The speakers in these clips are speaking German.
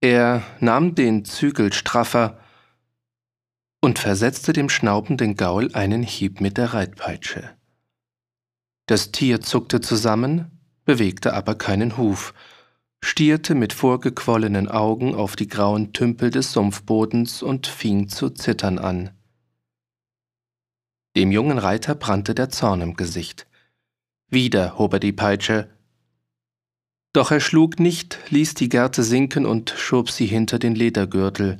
Er nahm den Zügel straffer und versetzte dem schnaubenden Gaul einen Hieb mit der Reitpeitsche. Das Tier zuckte zusammen, bewegte aber keinen Huf, stierte mit vorgequollenen Augen auf die grauen Tümpel des Sumpfbodens und fing zu zittern an. Dem jungen Reiter brannte der Zorn im Gesicht. Wieder hob er die Peitsche. Doch er schlug nicht, ließ die Gerte sinken und schob sie hinter den Ledergürtel.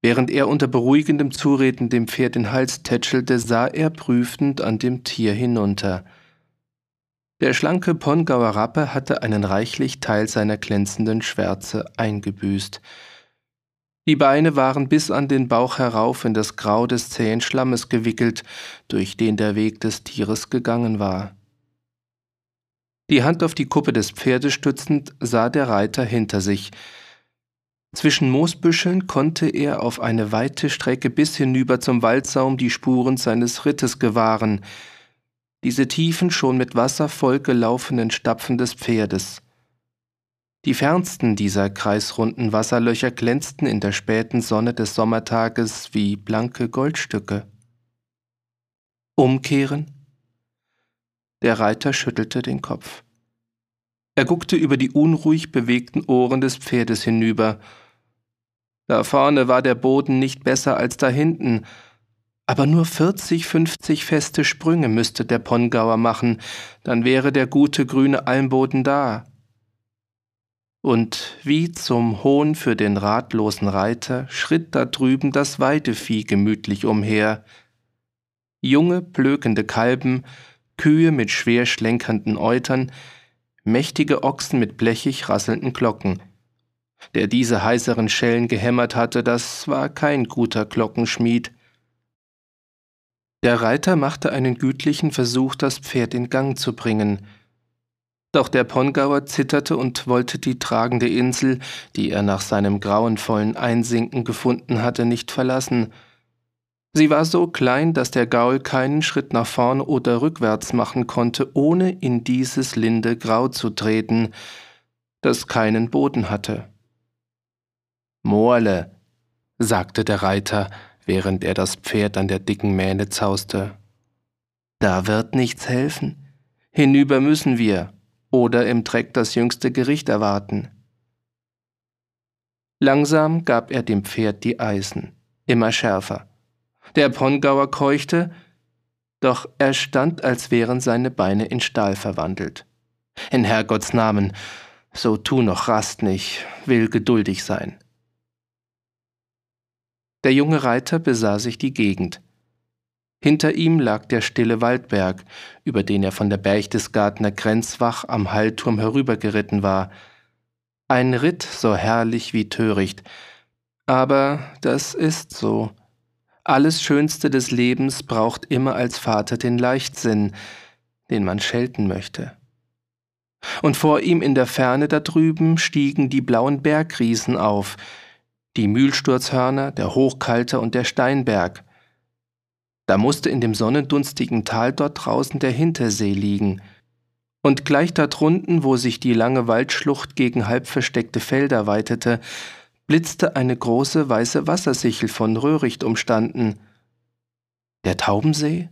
Während er unter beruhigendem Zureden dem Pferd den Hals tätschelte, sah er prüfend an dem Tier hinunter. Der schlanke Pongauer Rappe hatte einen reichlich Teil seiner glänzenden Schwärze eingebüßt. Die Beine waren bis an den Bauch herauf in das Grau des zähen Schlammes gewickelt, durch den der Weg des Tieres gegangen war. Die Hand auf die Kuppe des Pferdes stützend, sah der Reiter hinter sich. Zwischen Moosbüscheln konnte er auf eine weite Strecke bis hinüber zum Waldsaum die Spuren seines Rittes gewahren, diese tiefen, schon mit Wasser vollgelaufenen Stapfen des Pferdes. Die fernsten dieser kreisrunden Wasserlöcher glänzten in der späten Sonne des Sommertages wie blanke Goldstücke. Umkehren? Der Reiter schüttelte den Kopf. Er guckte über die unruhig bewegten Ohren des Pferdes hinüber. Da vorne war der Boden nicht besser als da hinten, aber nur 40, 50 feste Sprünge müsste der Pongauer machen, dann wäre der gute grüne Almboden da und wie zum Hohn für den ratlosen Reiter schritt da drüben das Weidevieh gemütlich umher. Junge, blökende Kalben, Kühe mit schwer schlenkernden Eutern, mächtige Ochsen mit blechig rasselnden Glocken. Der diese heißeren Schellen gehämmert hatte, das war kein guter Glockenschmied. Der Reiter machte einen gütlichen Versuch, das Pferd in Gang zu bringen, doch der Pongauer zitterte und wollte die tragende Insel, die er nach seinem grauenvollen Einsinken gefunden hatte, nicht verlassen. Sie war so klein, dass der Gaul keinen Schritt nach vorn oder rückwärts machen konnte, ohne in dieses linde Grau zu treten, das keinen Boden hatte. Morle, sagte der Reiter, während er das Pferd an der dicken Mähne zauste. Da wird nichts helfen. Hinüber müssen wir oder im Dreck das jüngste Gericht erwarten. Langsam gab er dem Pferd die Eisen, immer schärfer. Der Pongauer keuchte, doch er stand, als wären seine Beine in Stahl verwandelt. In Herrgotts Namen, so tu noch rast nicht, will geduldig sein. Der junge Reiter besah sich die Gegend. Hinter ihm lag der stille Waldberg, über den er von der Berchtesgadener Grenzwach am Hallturm herübergeritten war. Ein Ritt so herrlich wie töricht. Aber das ist so. Alles Schönste des Lebens braucht immer als Vater den Leichtsinn, den man schelten möchte. Und vor ihm in der Ferne da drüben stiegen die blauen Bergriesen auf, die Mühlsturzhörner, der Hochkalter und der Steinberg, da musste in dem sonnendunstigen Tal dort draußen der Hintersee liegen. Und gleich da drunten, wo sich die lange Waldschlucht gegen halb versteckte Felder weitete, blitzte eine große weiße Wassersichel von Röhricht umstanden. Der Taubensee?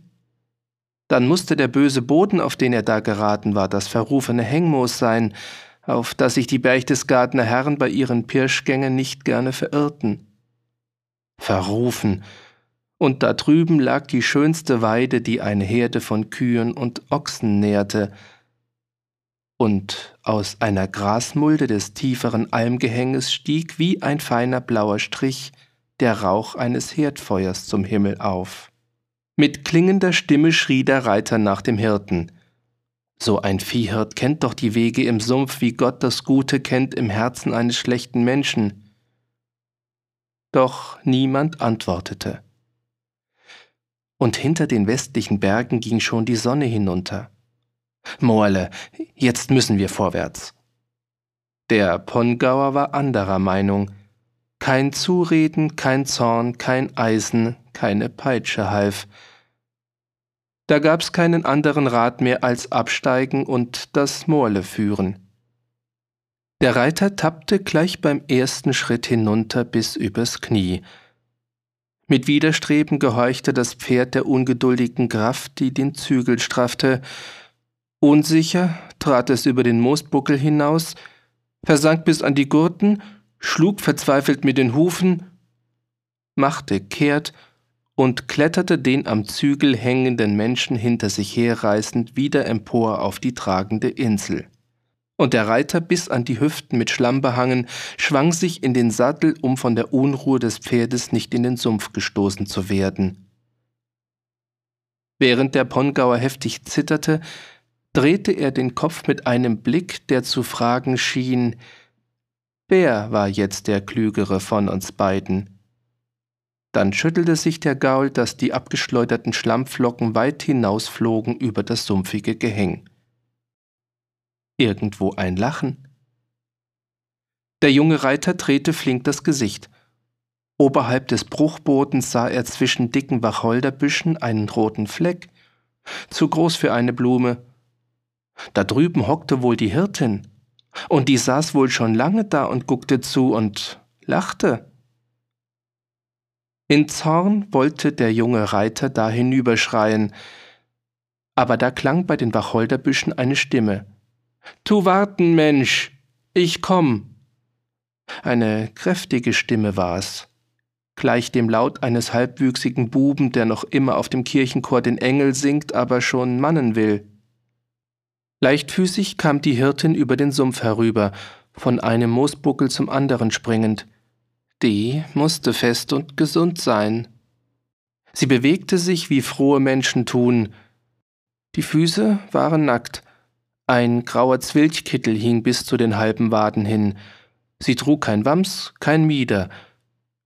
Dann musste der böse Boden, auf den er da geraten war, das verrufene Hengmoos sein, auf das sich die Berchtesgadener Herren bei ihren Pirschgängen nicht gerne verirrten. Verrufen, und da drüben lag die schönste Weide, die eine Herde von Kühen und Ochsen nährte, und aus einer Grasmulde des tieferen Almgehänges stieg wie ein feiner blauer Strich der Rauch eines Herdfeuers zum Himmel auf. Mit klingender Stimme schrie der Reiter nach dem Hirten. So ein Viehhirt kennt doch die Wege im Sumpf, wie Gott das Gute kennt im Herzen eines schlechten Menschen. Doch niemand antwortete und hinter den westlichen Bergen ging schon die Sonne hinunter. Moerle, jetzt müssen wir vorwärts. Der Pongauer war anderer Meinung. Kein Zureden, kein Zorn, kein Eisen, keine Peitsche half. Da gab's keinen anderen Rat mehr als absteigen und das Moorle führen. Der Reiter tappte gleich beim ersten Schritt hinunter bis übers Knie. Mit Widerstreben gehorchte das Pferd der ungeduldigen Kraft, die den Zügel straffte. Unsicher trat es über den Moosbuckel hinaus, versank bis an die Gurten, schlug verzweifelt mit den Hufen, machte kehrt und kletterte den am Zügel hängenden Menschen hinter sich herreißend wieder empor auf die tragende Insel. Und der Reiter, bis an die Hüften mit Schlamm behangen, schwang sich in den Sattel, um von der Unruhe des Pferdes nicht in den Sumpf gestoßen zu werden. Während der Pongauer heftig zitterte, drehte er den Kopf mit einem Blick, der zu fragen schien, wer war jetzt der Klügere von uns beiden? Dann schüttelte sich der Gaul, dass die abgeschleuderten Schlammflocken weit hinausflogen über das sumpfige Gehäng. Irgendwo ein Lachen. Der junge Reiter drehte flink das Gesicht. Oberhalb des Bruchbodens sah er zwischen dicken Wacholderbüschen einen roten Fleck, zu groß für eine Blume. Da drüben hockte wohl die Hirtin, und die saß wohl schon lange da und guckte zu und lachte. In Zorn wollte der junge Reiter da hinüberschreien, aber da klang bei den Wacholderbüschen eine Stimme. Tu warten, Mensch, ich komm. Eine kräftige Stimme war's, gleich dem Laut eines halbwüchsigen Buben, der noch immer auf dem Kirchenchor den Engel singt, aber schon mannen will. Leichtfüßig kam die Hirtin über den Sumpf herüber, von einem Moosbuckel zum anderen springend. Die musste fest und gesund sein. Sie bewegte sich, wie frohe Menschen tun. Die Füße waren nackt. Ein grauer Zwilchkittel hing bis zu den halben Waden hin. Sie trug kein Wams, kein Mieder.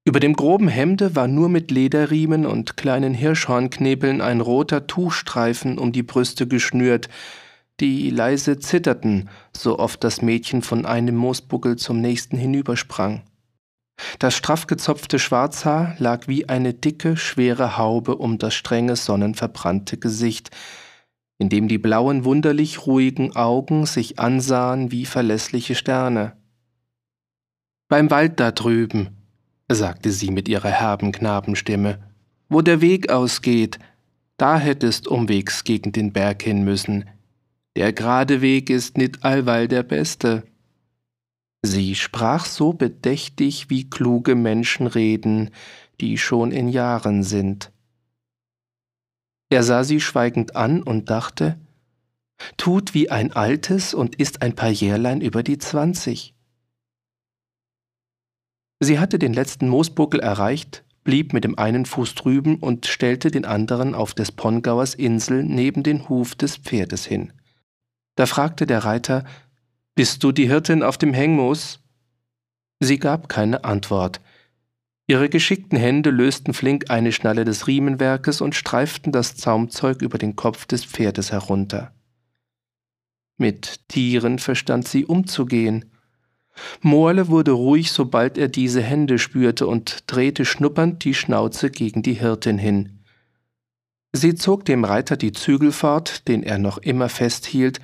Über dem groben Hemde war nur mit Lederriemen und kleinen Hirschhornknebeln ein roter Tuchstreifen um die Brüste geschnürt, die leise zitterten, so oft das Mädchen von einem Moosbuckel zum nächsten hinübersprang. Das straff gezopfte Schwarzhaar lag wie eine dicke, schwere Haube um das strenge, sonnenverbrannte Gesicht, in dem die blauen, wunderlich ruhigen Augen sich ansahen wie verlässliche Sterne. Beim Wald da drüben, sagte sie mit ihrer herben Knabenstimme, wo der Weg ausgeht, da hättest umwegs gegen den Berg hin müssen. Der gerade Weg ist nit allweil der beste. Sie sprach so bedächtig, wie kluge Menschen reden, die schon in Jahren sind. Er sah sie schweigend an und dachte, tut wie ein altes und ist ein paar Jährlein über die zwanzig. Sie hatte den letzten Moosbuckel erreicht, blieb mit dem einen Fuß drüben und stellte den anderen auf des Pongauers Insel neben den Huf des Pferdes hin. Da fragte der Reiter, bist du die Hirtin auf dem Hengmoos? Sie gab keine Antwort. Ihre geschickten Hände lösten flink eine Schnalle des Riemenwerkes und streiften das Zaumzeug über den Kopf des Pferdes herunter. Mit Tieren verstand sie umzugehen. Morle wurde ruhig, sobald er diese Hände spürte und drehte schnuppernd die Schnauze gegen die Hirtin hin. Sie zog dem Reiter die Zügel fort, den er noch immer festhielt,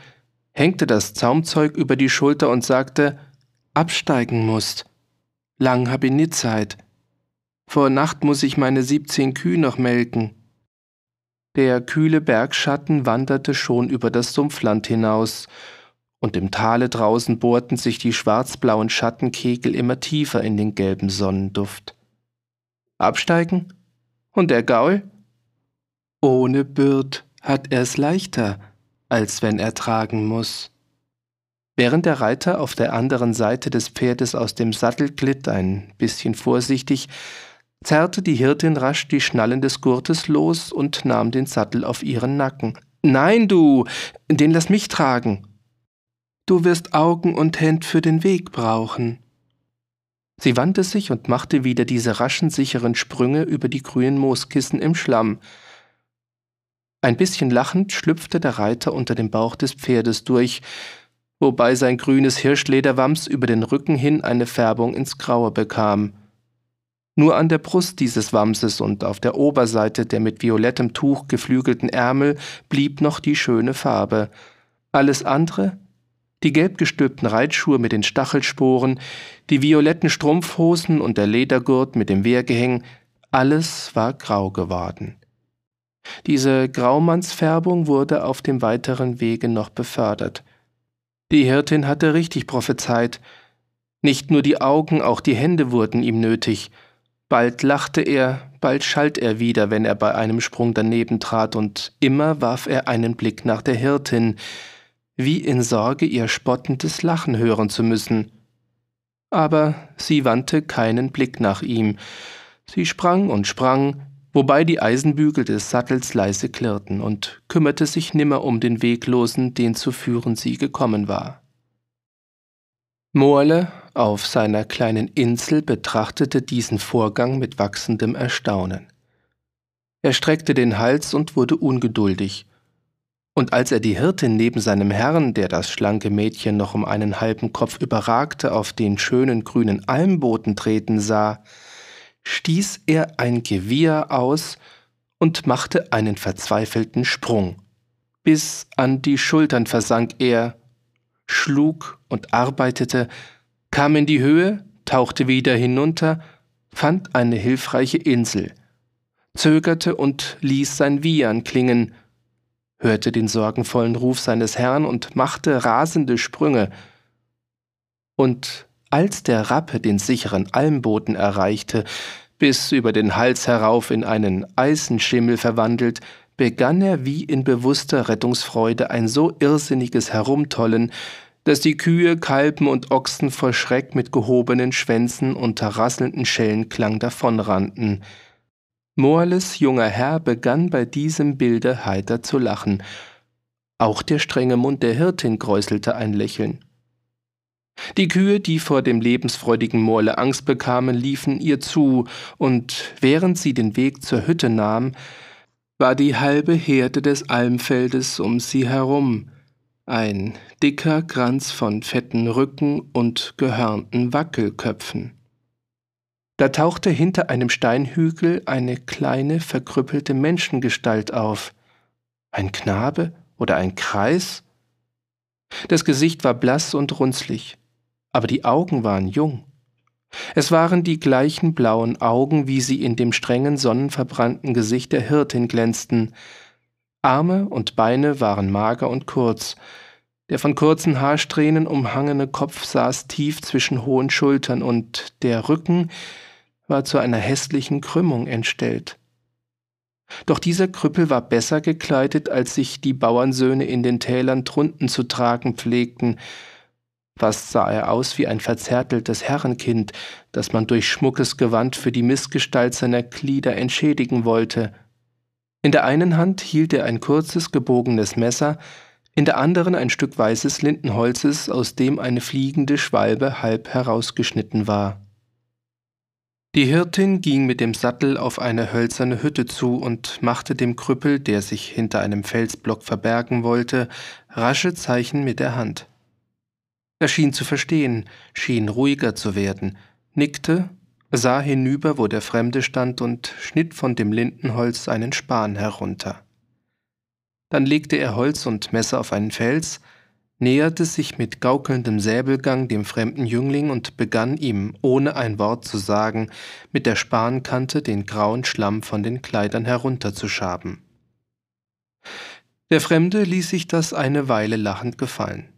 hängte das Zaumzeug über die Schulter und sagte, absteigen musst. Lang hab ich nit Zeit. Vor Nacht muss ich meine siebzehn Kühe noch melken. Der kühle Bergschatten wanderte schon über das Sumpfland hinaus, und im Tale draußen bohrten sich die schwarzblauen Schattenkegel immer tiefer in den gelben Sonnenduft. Absteigen? Und der Gaul? Ohne Bürt hat er's leichter, als wenn er tragen muss. Während der Reiter auf der anderen Seite des Pferdes aus dem Sattel glitt, ein bisschen vorsichtig, zerrte die Hirtin rasch die Schnallen des Gurtes los und nahm den Sattel auf ihren Nacken. Nein, du, den lass mich tragen. Du wirst Augen und Händ für den Weg brauchen. Sie wandte sich und machte wieder diese raschen, sicheren Sprünge über die grünen Mooskissen im Schlamm, ein bisschen lachend schlüpfte der Reiter unter dem Bauch des Pferdes durch, wobei sein grünes Hirschlederwams über den Rücken hin eine Färbung ins Graue bekam. Nur an der Brust dieses Wamses und auf der Oberseite der mit violettem Tuch geflügelten Ärmel blieb noch die schöne Farbe. Alles andere, Die gelb gestülpten Reitschuhe mit den Stachelsporen, die violetten Strumpfhosen und der Ledergurt mit dem Wehrgehäng, alles war grau geworden. Diese Graumannsfärbung wurde auf dem weiteren Wege noch befördert. Die Hirtin hatte richtig prophezeit. Nicht nur die Augen, auch die Hände wurden ihm nötig. Bald lachte er, bald schalt er wieder, wenn er bei einem Sprung daneben trat, und immer warf er einen Blick nach der Hirtin, wie in Sorge, ihr spottendes Lachen hören zu müssen. Aber sie wandte keinen Blick nach ihm. Sie sprang und sprang, wobei die Eisenbügel des Sattels leise klirrten, und kümmerte sich nimmer um den Weglosen, den zu führen sie gekommen war. Morle auf seiner kleinen Insel betrachtete diesen Vorgang mit wachsendem Erstaunen. Er streckte den Hals und wurde ungeduldig, und als er die Hirtin neben seinem Herrn, der das schlanke Mädchen noch um einen halben Kopf überragte, auf den schönen grünen Almboden treten sah, stieß er ein Gewieher aus und machte einen verzweifelten Sprung. Bis an die Schultern versank er, schlug und arbeitete, kam in die Höhe, tauchte wieder hinunter, fand eine hilfreiche Insel, zögerte und ließ sein Wiehern klingen, hörte den sorgenvollen Ruf seines Herrn und machte rasende Sprünge. Und als der Rappe den sicheren Almboden erreichte, bis über den Hals herauf in einen Eisenschimmel verwandelt, begann er wie in bewusster Rettungsfreude ein so irrsinniges Herumtollen, dass die Kühe, Kalben und Ochsen vor Schreck mit gehobenen Schwänzen unter rasselnden Schellenklang davonrannten. Morles junger Herr begann bei diesem Bilde heiter zu lachen. Auch der strenge Mund der Hirtin kräuselte ein Lächeln. Die Kühe, die vor dem lebensfreudigen Morle Angst bekamen, liefen ihr zu, und während sie den Weg zur Hütte nahm, war die halbe Herde des Almfeldes um sie herum, ein dicker Kranz von fetten Rücken und gehörnten Wackelköpfen. Da tauchte hinter einem Steinhügel eine kleine, verkrüppelte Menschengestalt auf. Ein Knabe oder ein Kreis? Das Gesicht war blass und runzlig aber die Augen waren jung. Es waren die gleichen blauen Augen, wie sie in dem strengen, sonnenverbrannten Gesicht der Hirtin glänzten. Arme und Beine waren mager und kurz. Der von kurzen Haarsträhnen umhangene Kopf saß tief zwischen hohen Schultern und der Rücken war zu einer hässlichen Krümmung entstellt. Doch dieser Krüppel war besser gekleidet, als sich die Bauernsöhne in den Tälern drunten zu tragen pflegten, Fast sah er aus wie ein verzärteltes Herrenkind, das man durch schmuckes Gewand für die Missgestalt seiner Glieder entschädigen wollte. In der einen Hand hielt er ein kurzes, gebogenes Messer, in der anderen ein Stück weißes Lindenholzes, aus dem eine fliegende Schwalbe halb herausgeschnitten war. Die Hirtin ging mit dem Sattel auf eine hölzerne Hütte zu und machte dem Krüppel, der sich hinter einem Felsblock verbergen wollte, rasche Zeichen mit der Hand. Er schien zu verstehen, schien ruhiger zu werden, nickte, sah hinüber, wo der Fremde stand, und schnitt von dem Lindenholz einen Span herunter. Dann legte er Holz und Messer auf einen Fels, näherte sich mit gaukelndem Säbelgang dem fremden Jüngling und begann ihm, ohne ein Wort zu sagen, mit der Spankante den grauen Schlamm von den Kleidern herunterzuschaben. Der Fremde ließ sich das eine Weile lachend gefallen.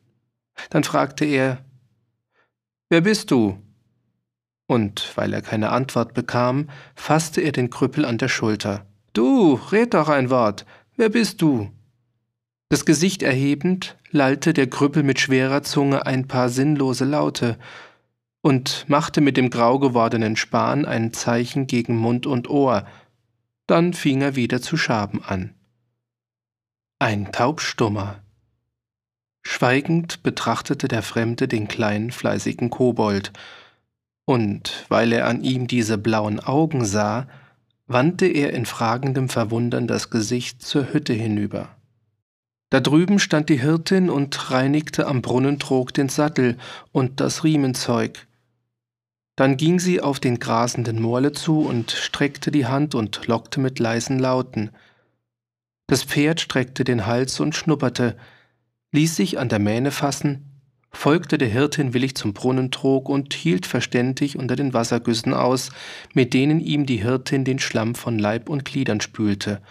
Dann fragte er, Wer bist du? Und weil er keine Antwort bekam, fasste er den Krüppel an der Schulter. Du, red doch ein Wort. Wer bist du? Das Gesicht erhebend, lallte der Krüppel mit schwerer Zunge ein paar sinnlose Laute und machte mit dem grau gewordenen Span ein Zeichen gegen Mund und Ohr. Dann fing er wieder zu schaben an. Ein Taubstummer, Schweigend betrachtete der Fremde den kleinen, fleißigen Kobold, und weil er an ihm diese blauen Augen sah, wandte er in fragendem Verwundern das Gesicht zur Hütte hinüber. Da drüben stand die Hirtin und reinigte am Brunnentrog den Sattel und das Riemenzeug. Dann ging sie auf den grasenden Morle zu und streckte die Hand und lockte mit leisen Lauten. Das Pferd streckte den Hals und schnupperte, ließ sich an der Mähne fassen folgte der Hirtin willig zum Brunnentrog und hielt verständig unter den Wassergüssen aus, mit denen ihm die Hirtin den Schlamm von Leib und Gliedern spülte,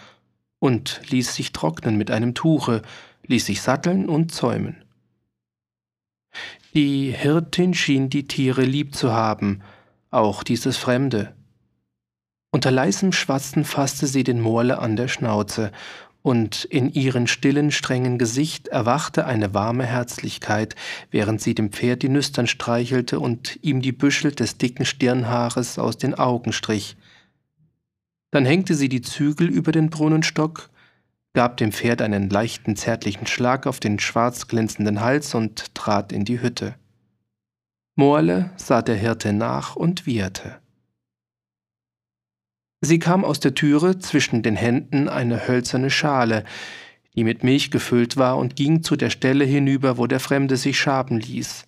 und ließ sich trocknen mit einem Tuche, ließ sich satteln und zäumen. Die Hirtin schien die Tiere lieb zu haben, auch dieses Fremde. Unter leisem Schwatzen fasste sie den Morle an der Schnauze, und in ihren stillen, strengen Gesicht erwachte eine warme Herzlichkeit, während sie dem Pferd die Nüstern streichelte und ihm die Büschel des dicken Stirnhaares aus den Augen strich. Dann hängte sie die Zügel über den Brunnenstock, gab dem Pferd einen leichten, zärtlichen Schlag auf den schwarz glänzenden Hals und trat in die Hütte. Morle sah der Hirte nach und wieherte. Sie kam aus der Türe, zwischen den Händen eine hölzerne Schale, die mit Milch gefüllt war, und ging zu der Stelle hinüber, wo der Fremde sich schaben ließ.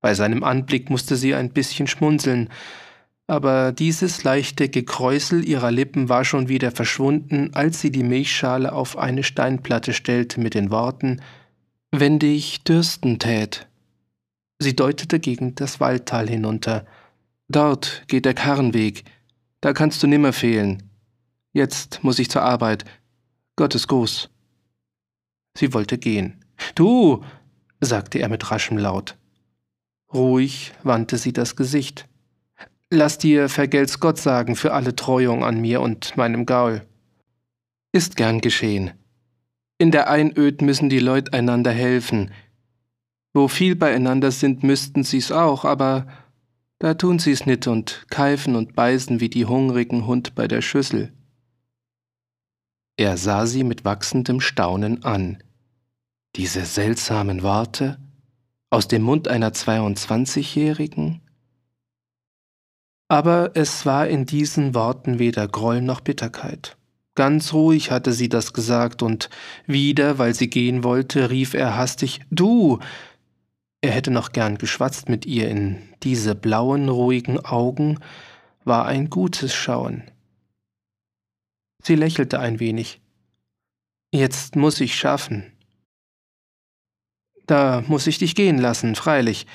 Bei seinem Anblick musste sie ein bisschen schmunzeln, aber dieses leichte Gekräusel ihrer Lippen war schon wieder verschwunden, als sie die Milchschale auf eine Steinplatte stellte mit den Worten Wenn dich dürsten tät. Sie deutete gegen das Waldtal hinunter. Dort geht der Karrenweg, da kannst du nimmer fehlen. Jetzt muss ich zur Arbeit. Gottes Gruß. Sie wollte gehen. Du, sagte er mit raschem Laut. Ruhig wandte sie das Gesicht. Lass dir vergelt's Gott sagen für alle Treuung an mir und meinem Gaul. Ist gern geschehen. In der Einöd müssen die Leut einander helfen. Wo viel beieinander sind, müssten sie's auch, aber da tun sie's nit und keifen und beißen wie die hungrigen Hund bei der Schüssel. Er sah sie mit wachsendem Staunen an. Diese seltsamen Worte aus dem Mund einer 22-Jährigen? Aber es war in diesen Worten weder Groll noch Bitterkeit. Ganz ruhig hatte sie das gesagt, und wieder, weil sie gehen wollte, rief er hastig Du, er hätte noch gern geschwatzt mit ihr in diese blauen, ruhigen Augen, war ein gutes Schauen. Sie lächelte ein wenig. Jetzt muss ich schaffen. Da muss ich dich gehen lassen, freilich.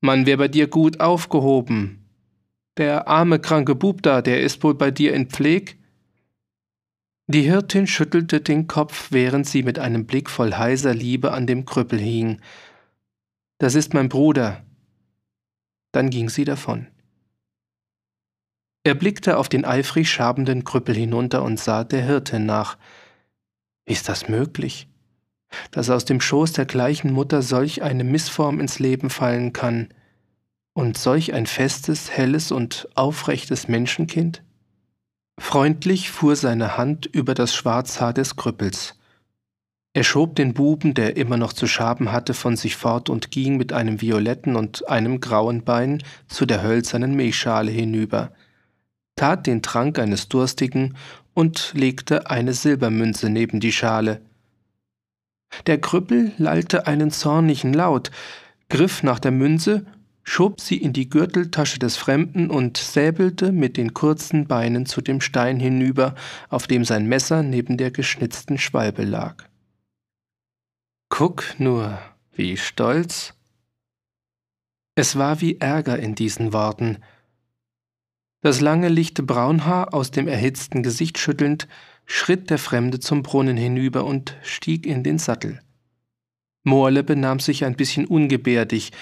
Man wär bei dir gut aufgehoben. Der arme, kranke Bub da, der ist wohl bei dir in Pfleg? Die Hirtin schüttelte den Kopf, während sie mit einem Blick voll heiser Liebe an dem Krüppel hing. Das ist mein Bruder. Dann ging sie davon. Er blickte auf den eifrig schabenden Krüppel hinunter und sah der Hirtin nach. Ist das möglich? Dass aus dem Schoß der gleichen Mutter solch eine Missform ins Leben fallen kann und solch ein festes, helles und aufrechtes Menschenkind? Freundlich fuhr seine Hand über das Schwarzhaar des Krüppels. Er schob den Buben, der immer noch zu schaben hatte, von sich fort und ging mit einem violetten und einem grauen Bein zu der hölzernen Milchschale hinüber, tat den Trank eines Durstigen und legte eine Silbermünze neben die Schale. Der Krüppel lallte einen zornigen Laut, griff nach der Münze, schob sie in die Gürteltasche des Fremden und säbelte mit den kurzen Beinen zu dem Stein hinüber, auf dem sein Messer neben der geschnitzten Schwalbe lag. Guck nur, wie stolz. Es war wie Ärger in diesen Worten. Das lange lichte Braunhaar aus dem erhitzten Gesicht schüttelnd, schritt der Fremde zum Brunnen hinüber und stieg in den Sattel. Morle benahm sich ein bisschen ungebärdig,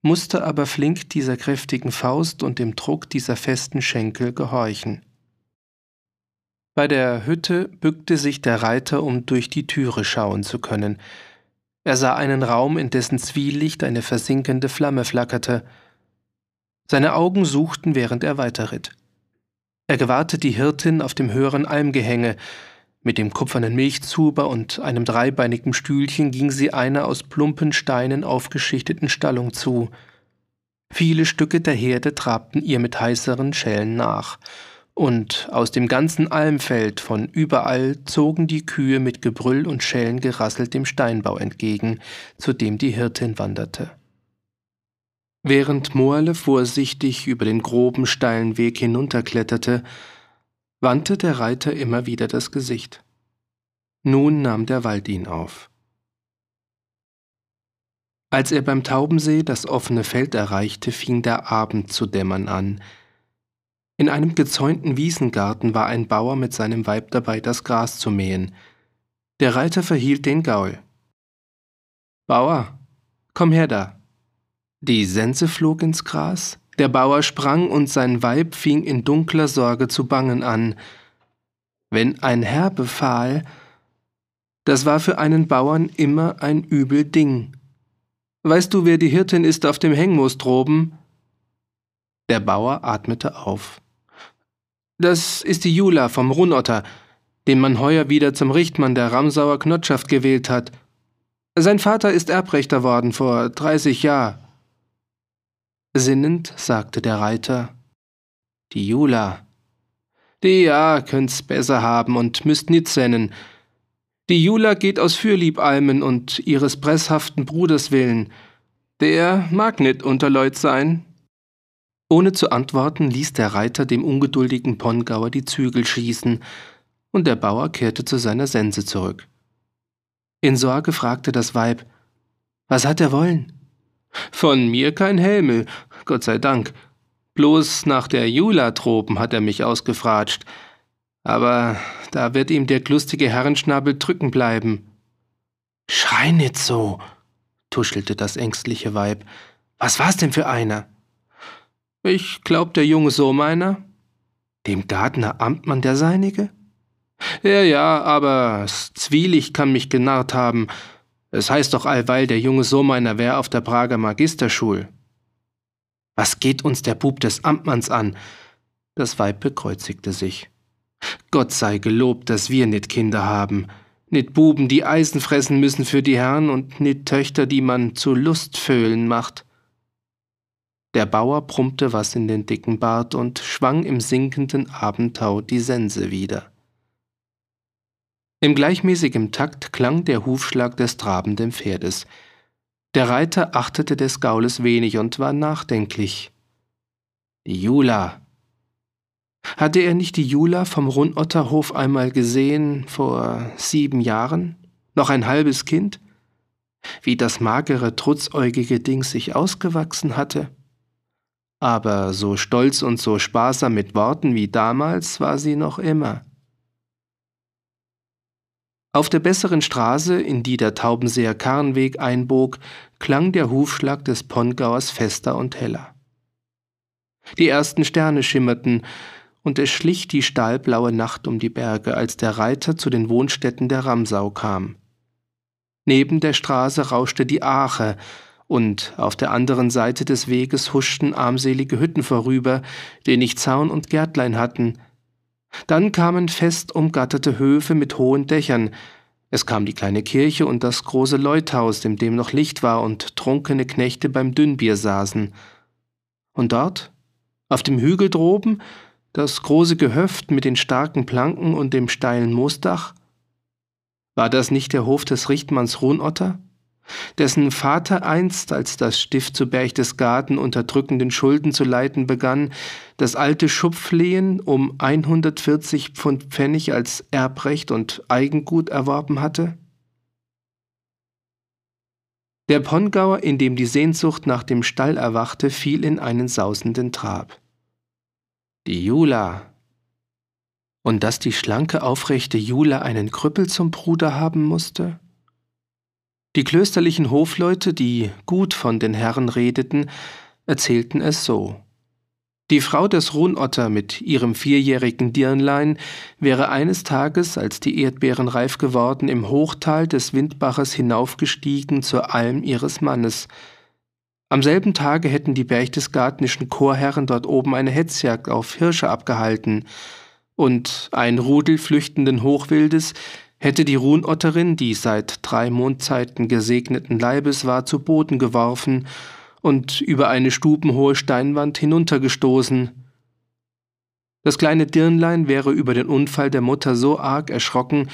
musste aber flink dieser kräftigen Faust und dem Druck dieser festen Schenkel gehorchen. Bei der Hütte bückte sich der Reiter, um durch die Türe schauen zu können, er sah einen Raum, in dessen Zwielicht eine versinkende Flamme flackerte. Seine Augen suchten, während er weiterritt. Er gewahrte die Hirtin auf dem höheren Almgehänge. Mit dem kupfernen Milchzuber und einem dreibeinigen Stühlchen ging sie einer aus plumpen Steinen aufgeschichteten Stallung zu. Viele Stücke der Herde trabten ihr mit heißeren Schellen nach und aus dem ganzen Almfeld von überall zogen die Kühe mit Gebrüll und Schellen gerasselt dem Steinbau entgegen, zu dem die Hirtin wanderte. Während Moerle vorsichtig über den groben, steilen Weg hinunterkletterte, wandte der Reiter immer wieder das Gesicht. Nun nahm der Wald ihn auf. Als er beim Taubensee das offene Feld erreichte, fing der Abend zu dämmern an. In einem gezäunten Wiesengarten war ein Bauer mit seinem Weib dabei, das Gras zu mähen. Der Reiter verhielt den Gaul. Bauer, komm her da. Die Sense flog ins Gras, der Bauer sprang und sein Weib fing in dunkler Sorge zu bangen an. Wenn ein Herr befahl, das war für einen Bauern immer ein übel Ding. Weißt du, wer die Hirtin ist auf dem Hengmoos droben? Der Bauer atmete auf. Das ist die Jula vom Runotter, den man heuer wieder zum Richtmann der Ramsauer Knotschaft gewählt hat. Sein Vater ist Erbrechter worden vor dreißig Jahr. Sinnend sagte der Reiter, die Jula. Die ja, könnt's besser haben und müsst nit sennen, die Jula geht aus Fürlieb-Almen und ihres presshaften Bruders willen. Der mag nit unter Leut sein. Ohne zu antworten, ließ der Reiter dem ungeduldigen Pongauer die Zügel schießen, und der Bauer kehrte zu seiner Sense zurück. In Sorge fragte das Weib, was hat er wollen? Von mir kein Helmel, Gott sei Dank. Bloß nach der Jula-Tropen hat er mich ausgefratscht. Aber da wird ihm der glustige Herrenschnabel drücken bleiben. Schrei nicht so, tuschelte das ängstliche Weib. Was war's denn für einer? Ich glaub, der junge Sohn meiner. Dem Gardner Amtmann der seinige? Ja, ja, aber Zwielicht kann mich genarrt haben. Es heißt doch allweil, der junge Sohn meiner wär auf der Prager Magisterschul. Was geht uns der Bub des Amtmanns an? Das Weib bekreuzigte sich. Gott sei gelobt, dass wir nit Kinder haben, nit Buben, die Eisen fressen müssen für die Herren und nit Töchter, die man zu Lustföhlen macht. Der Bauer brummte was in den dicken Bart und schwang im sinkenden Abendtau die Sense wieder. Im gleichmäßigen Takt klang der Hufschlag des trabenden Pferdes. Der Reiter achtete des Gaules wenig und war nachdenklich. Die Jula, hatte er nicht die Jula vom Rundotterhof einmal gesehen, vor sieben Jahren? Noch ein halbes Kind? Wie das magere, trutzäugige Ding sich ausgewachsen hatte? Aber so stolz und so sparsam mit Worten wie damals war sie noch immer. Auf der besseren Straße, in die der Taubenseer Karnweg einbog, klang der Hufschlag des Pongauers fester und heller. Die ersten Sterne schimmerten, und es schlich die stahlblaue Nacht um die Berge, als der Reiter zu den Wohnstätten der Ramsau kam. Neben der Straße rauschte die Ache, und auf der anderen Seite des Weges huschten armselige Hütten vorüber, die nicht Zaun und Gärtlein hatten. Dann kamen fest umgatterte Höfe mit hohen Dächern, es kam die kleine Kirche und das große Leuthaus, in dem noch Licht war und trunkene Knechte beim Dünnbier saßen. Und dort, auf dem Hügel droben, das große Gehöft mit den starken Planken und dem steilen Moosdach? War das nicht der Hof des Richtmanns Ruhnotter, dessen Vater einst, als das Stift zu Berchtesgaden unter drückenden Schulden zu leiden begann, das alte Schupflehen um 140 Pfund Pfennig als Erbrecht und Eigengut erworben hatte? Der Pongauer, in dem die Sehnsucht nach dem Stall erwachte, fiel in einen sausenden Trab die Jula. Und dass die schlanke, aufrechte Jula einen Krüppel zum Bruder haben musste? Die klösterlichen Hofleute, die gut von den Herren redeten, erzählten es so. Die Frau des Ruhnotter mit ihrem vierjährigen Dirnlein wäre eines Tages, als die Erdbeeren reif geworden, im Hochtal des Windbaches hinaufgestiegen zur Alm ihres Mannes, am selben Tage hätten die berchtesgadenischen Chorherren dort oben eine Hetzjagd auf Hirsche abgehalten, und ein Rudel flüchtenden Hochwildes hätte die Ruhnotterin, die seit drei Mondzeiten gesegneten Leibes war, zu Boden geworfen und über eine stubenhohe Steinwand hinuntergestoßen. Das kleine Dirnlein wäre über den Unfall der Mutter so arg erschrocken,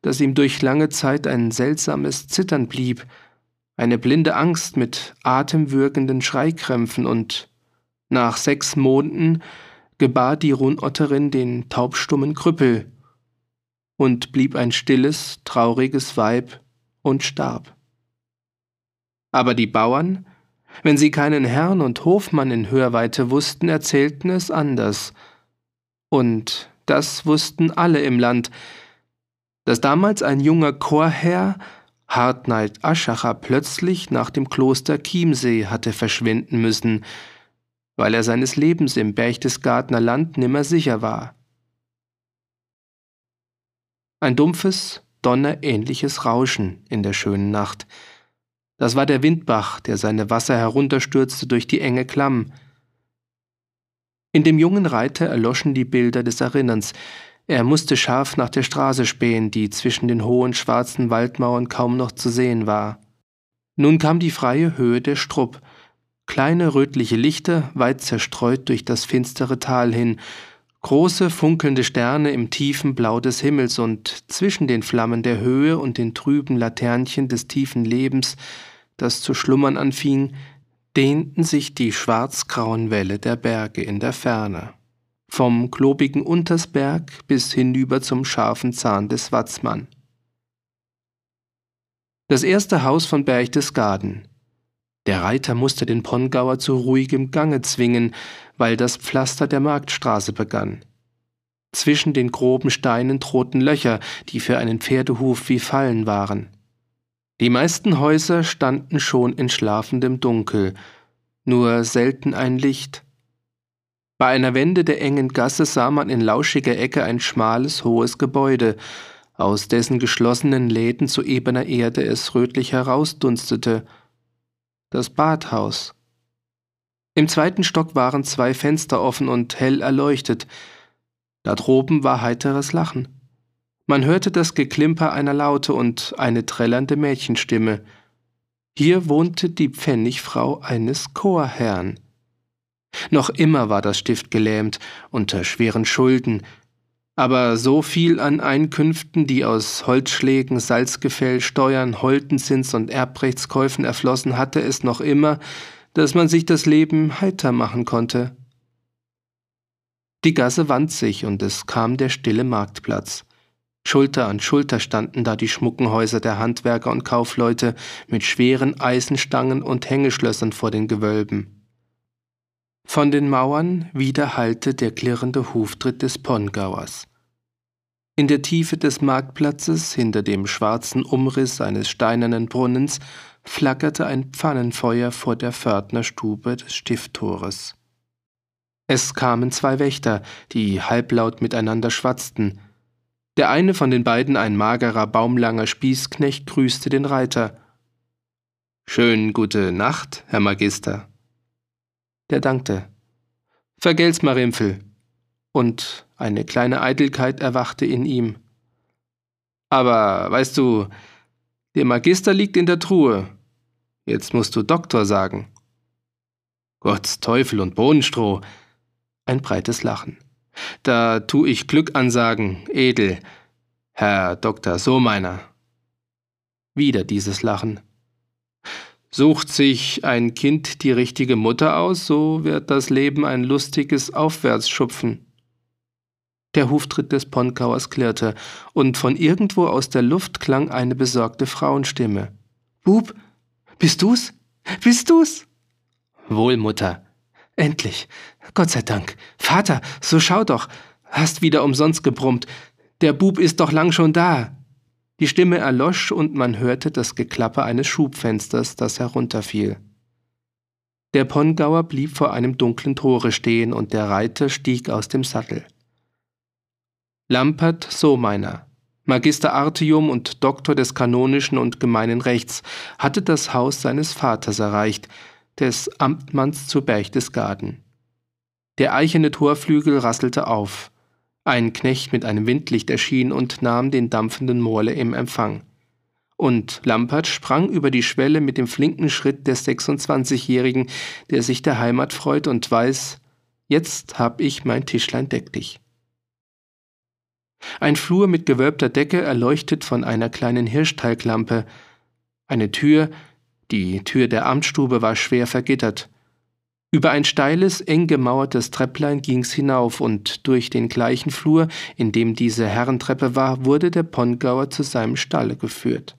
dass ihm durch lange Zeit ein seltsames Zittern blieb, eine blinde Angst mit atemwürgenden Schreikrämpfen und nach sechs Monden gebar die Runotterin den taubstummen Krüppel und blieb ein stilles, trauriges Weib und starb. Aber die Bauern, wenn sie keinen Herrn und Hofmann in Hörweite wussten, erzählten es anders. Und das wussten alle im Land, dass damals ein junger Chorherr Hartneid Aschacher plötzlich nach dem Kloster Chiemsee hatte verschwinden müssen, weil er seines Lebens im Berchtesgadener Land nimmer sicher war. Ein dumpfes, donnerähnliches Rauschen in der schönen Nacht. Das war der Windbach, der seine Wasser herunterstürzte durch die enge Klamm. In dem jungen Reiter erloschen die Bilder des Erinnerns, er musste scharf nach der Straße spähen, die zwischen den hohen schwarzen Waldmauern kaum noch zu sehen war. Nun kam die freie Höhe der Strupp, kleine rötliche Lichter, weit zerstreut durch das finstere Tal hin, große funkelnde Sterne im tiefen Blau des Himmels und zwischen den Flammen der Höhe und den trüben Laternchen des tiefen Lebens, das zu schlummern anfing, dehnten sich die schwarzgrauen Wälle der Berge in der Ferne vom klobigen Untersberg bis hinüber zum scharfen Zahn des Watzmann. Das erste Haus von Berchtesgaden. Der Reiter musste den Pongauer zu ruhigem Gange zwingen, weil das Pflaster der Marktstraße begann. Zwischen den groben Steinen drohten Löcher, die für einen Pferdehuf wie Fallen waren. Die meisten Häuser standen schon in schlafendem Dunkel, nur selten ein Licht, bei einer Wende der engen Gasse sah man in lauschiger Ecke ein schmales, hohes Gebäude, aus dessen geschlossenen Läden zu ebener Erde es rötlich herausdunstete. Das Badhaus. Im zweiten Stock waren zwei Fenster offen und hell erleuchtet. Da droben war heiteres Lachen. Man hörte das Geklimper einer Laute und eine trällernde Mädchenstimme. Hier wohnte die Pfennigfrau eines Chorherrn. Noch immer war das Stift gelähmt unter schweren Schulden, aber so viel an Einkünften, die aus Holzschlägen, Salzgefäll, Steuern, Holtenzins und Erbrechtskäufen erflossen, hatte es noch immer, dass man sich das Leben heiter machen konnte. Die Gasse wand sich und es kam der stille Marktplatz. Schulter an Schulter standen da die schmucken Häuser der Handwerker und Kaufleute mit schweren Eisenstangen und Hängeschlössern vor den Gewölben. Von den Mauern widerhallte der klirrende Huftritt des Pongauers. In der Tiefe des Marktplatzes, hinter dem schwarzen Umriss eines steinernen Brunnens, flackerte ein Pfannenfeuer vor der Pförtnerstube des Stifttores. Es kamen zwei Wächter, die halblaut miteinander schwatzten. Der eine von den beiden, ein magerer, baumlanger Spießknecht, grüßte den Reiter. Schön gute Nacht, Herr Magister. Der dankte. Vergelt's, Marimpfel. Und eine kleine Eitelkeit erwachte in ihm. Aber, weißt du, der Magister liegt in der Truhe. Jetzt musst du Doktor sagen. Gott's Teufel und Bohnenstroh. Ein breites Lachen. Da tu ich Glück ansagen, edel, Herr Doktor Sohmeiner. Wieder dieses Lachen. Sucht sich ein Kind die richtige Mutter aus, so wird das Leben ein lustiges Aufwärtsschupfen. Der Huftritt des Ponkauers klirrte, und von irgendwo aus der Luft klang eine besorgte Frauenstimme. Bub, bist du's? Bist du's? Wohl, Mutter. Endlich. Gott sei Dank. Vater, so schau doch. Hast wieder umsonst gebrummt. Der Bub ist doch lang schon da. Die Stimme erlosch und man hörte das Geklapper eines Schubfensters, das herunterfiel. Der Pongauer blieb vor einem dunklen Tore stehen und der Reiter stieg aus dem Sattel. Lampert Sohmeiner, Magister Artium und Doktor des kanonischen und gemeinen Rechts, hatte das Haus seines Vaters erreicht, des Amtmanns zu Berchtesgaden. Der eichene Torflügel rasselte auf. Ein Knecht mit einem Windlicht erschien und nahm den dampfenden Morle im Empfang. Und Lampert sprang über die Schwelle mit dem flinken Schritt des 26-Jährigen, der sich der Heimat freut und weiß, jetzt hab ich mein Tischlein deck dich. Ein Flur mit gewölbter Decke erleuchtet von einer kleinen Hirschteiglampe. Eine Tür, die Tür der Amtsstube war schwer vergittert. Über ein steiles, eng gemauertes Trepplein ging's hinauf, und durch den gleichen Flur, in dem diese Herrentreppe war, wurde der Pongauer zu seinem Stalle geführt.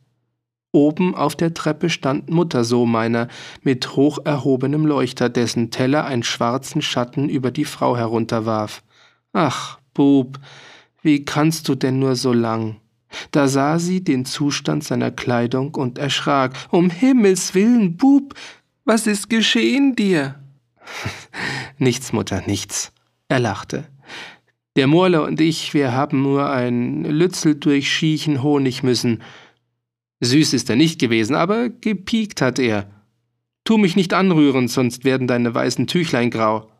Oben auf der Treppe stand Mutter Sohmeiner mit hoch erhobenem Leuchter, dessen Teller einen schwarzen Schatten über die Frau herunterwarf. Ach, Bub, wie kannst du denn nur so lang? Da sah sie den Zustand seiner Kleidung und erschrak. Um Himmels willen, Bub, was ist geschehen dir? nichts, Mutter, nichts. Er lachte. Der Morler und ich, wir haben nur ein Lützel durch Honig müssen. Süß ist er nicht gewesen, aber gepiekt hat er. Tu mich nicht anrühren, sonst werden deine weißen Tüchlein grau.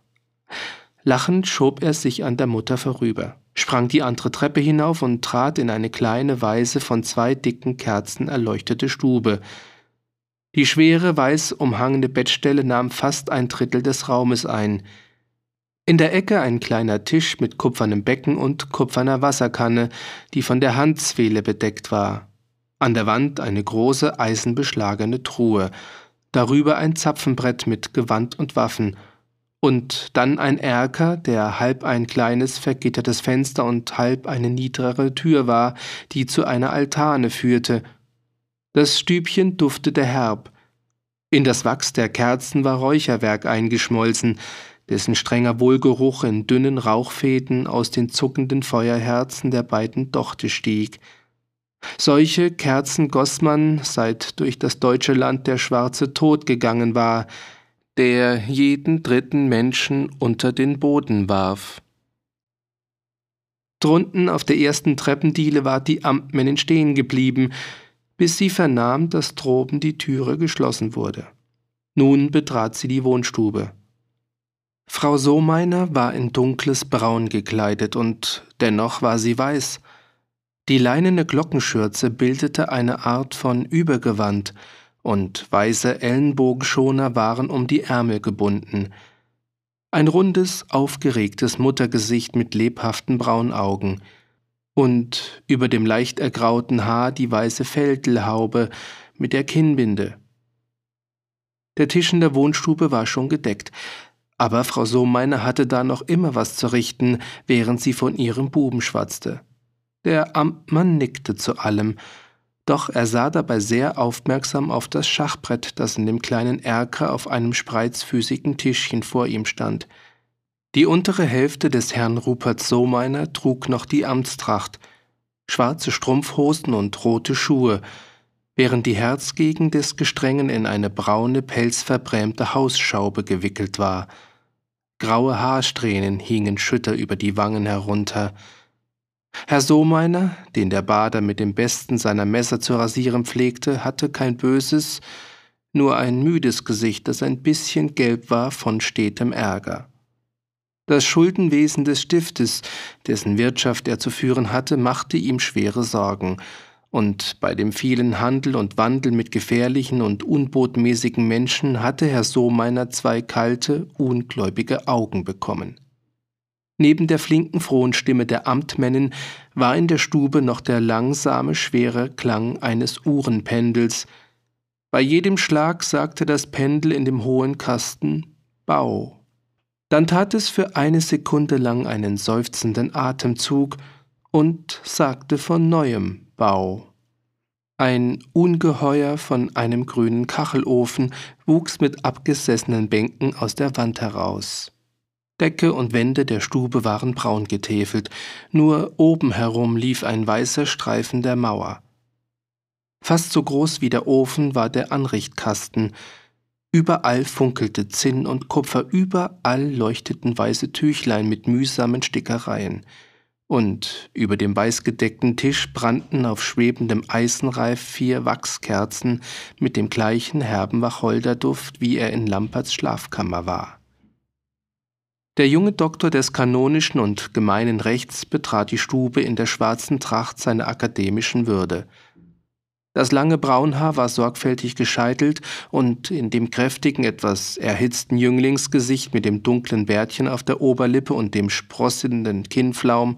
Lachend schob er sich an der Mutter vorüber, sprang die andere Treppe hinauf und trat in eine kleine, weiße, von zwei dicken Kerzen erleuchtete Stube. Die schwere, weiß umhangene Bettstelle nahm fast ein Drittel des Raumes ein. In der Ecke ein kleiner Tisch mit kupfernem Becken und kupferner Wasserkanne, die von der Handzwehle bedeckt war. An der Wand eine große eisenbeschlagene Truhe, darüber ein Zapfenbrett mit Gewand und Waffen, und dann ein Erker, der halb ein kleines vergittertes Fenster und halb eine niedrigere Tür war, die zu einer Altane führte. Das Stübchen duftete herb. In das Wachs der Kerzen war Räucherwerk eingeschmolzen, dessen strenger Wohlgeruch in dünnen Rauchfäden aus den zuckenden Feuerherzen der beiden Dochte stieg. Solche Kerzen goss man, seit durch das deutsche Land der schwarze Tod gegangen war, der jeden dritten Menschen unter den Boden warf. Drunten auf der ersten Treppendiele war die Amtmännin stehen geblieben, bis sie vernahm, dass droben die Türe geschlossen wurde. Nun betrat sie die Wohnstube. Frau Sohmeiner war in dunkles Braun gekleidet und dennoch war sie weiß. Die leinene Glockenschürze bildete eine Art von Übergewand, und weiße Ellenbogenschoner waren um die Ärmel gebunden. Ein rundes, aufgeregtes Muttergesicht mit lebhaften Braunaugen und über dem leicht ergrauten Haar die weiße Feldelhaube mit der Kinnbinde. Der Tisch in der Wohnstube war schon gedeckt, aber Frau Sohmeiner hatte da noch immer was zu richten, während sie von ihrem Buben schwatzte. Der Amtmann nickte zu allem, doch er sah dabei sehr aufmerksam auf das Schachbrett, das in dem kleinen Erker auf einem spreizfüßigen Tischchen vor ihm stand. Die untere Hälfte des Herrn Rupert Sohmeiner trug noch die Amtstracht, schwarze Strumpfhosen und rote Schuhe, während die Herzgegend des Gestrengen in eine braune, pelzverbrämte Hausschaube gewickelt war. Graue Haarsträhnen hingen schütter über die Wangen herunter, Herr Sohmeiner, den der Bader mit dem besten seiner Messer zu rasieren pflegte, hatte kein böses, nur ein müdes Gesicht, das ein bisschen gelb war von stetem Ärger. Das Schuldenwesen des Stiftes, dessen Wirtschaft er zu führen hatte, machte ihm schwere Sorgen, und bei dem vielen Handel und Wandel mit gefährlichen und unbotmäßigen Menschen hatte Herr Sohmeiner zwei kalte, ungläubige Augen bekommen. Neben der flinken, frohen Stimme der Amtmännin war in der Stube noch der langsame, schwere Klang eines Uhrenpendels. Bei jedem Schlag sagte das Pendel in dem hohen Kasten Bau. Dann tat es für eine Sekunde lang einen seufzenden Atemzug und sagte von neuem Bau. Ein Ungeheuer von einem grünen Kachelofen wuchs mit abgesessenen Bänken aus der Wand heraus. Decke und Wände der Stube waren braun getäfelt, nur oben herum lief ein weißer Streifen der Mauer. Fast so groß wie der Ofen war der Anrichtkasten. Überall funkelte Zinn und Kupfer, überall leuchteten weiße Tüchlein mit mühsamen Stickereien. Und über dem weißgedeckten Tisch brannten auf schwebendem Eisenreif vier Wachskerzen mit dem gleichen herben Wacholderduft, wie er in Lamperts Schlafkammer war. Der junge Doktor des kanonischen und gemeinen Rechts betrat die Stube in der schwarzen Tracht seiner akademischen Würde. Das lange Braunhaar war sorgfältig gescheitelt und in dem kräftigen, etwas erhitzten Jünglingsgesicht mit dem dunklen Bärtchen auf der Oberlippe und dem sprossenden Kinnflaum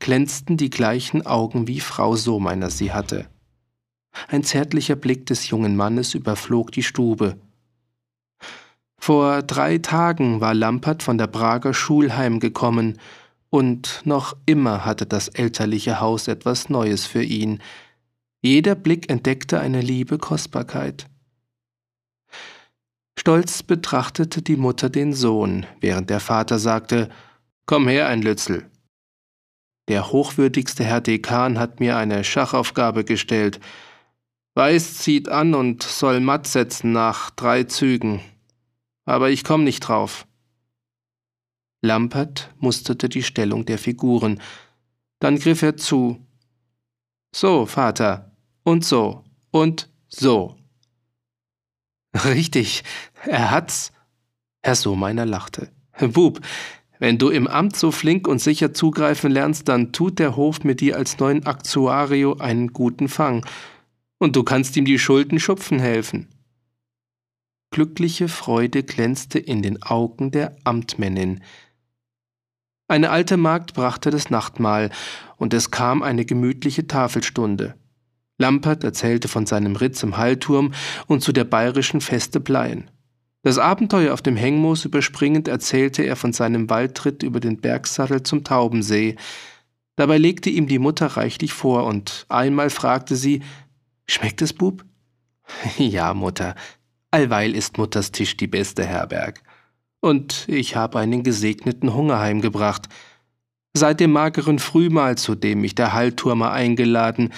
glänzten die gleichen Augen, wie Frau Sohmeiner sie hatte. Ein zärtlicher Blick des jungen Mannes überflog die Stube, vor drei Tagen war Lampert von der Prager Schulheim gekommen, und noch immer hatte das elterliche Haus etwas Neues für ihn. Jeder Blick entdeckte eine liebe Kostbarkeit. Stolz betrachtete die Mutter den Sohn, während der Vater sagte, Komm her, ein Lützel. Der hochwürdigste Herr Dekan hat mir eine Schachaufgabe gestellt. Weiß zieht an und soll matt setzen nach drei Zügen. Aber ich komm nicht drauf. Lampert musterte die Stellung der Figuren. Dann griff er zu. So, Vater. Und so. Und so. Richtig, er hat's. Herr Sohmeiner lachte. Bub, wenn du im Amt so flink und sicher zugreifen lernst, dann tut der Hof mit dir als neuen Aktuario einen guten Fang. Und du kannst ihm die Schulden schupfen helfen. Glückliche Freude glänzte in den Augen der Amtmännin. Eine alte Magd brachte das Nachtmahl, und es kam eine gemütliche Tafelstunde. Lampert erzählte von seinem Ritz im Hallturm und zu der bayerischen Feste Pleien. Das Abenteuer auf dem Hengmoos überspringend erzählte er von seinem Waldtritt über den Bergsattel zum Taubensee. Dabei legte ihm die Mutter reichlich vor und einmal fragte sie, Schmeckt es, Bub? ja, Mutter. Allweil ist Mutters Tisch die beste Herberg. Und ich habe einen gesegneten Hunger heimgebracht. Seit dem mageren Frühmahl, zu dem mich der Hallturmer eingeladen,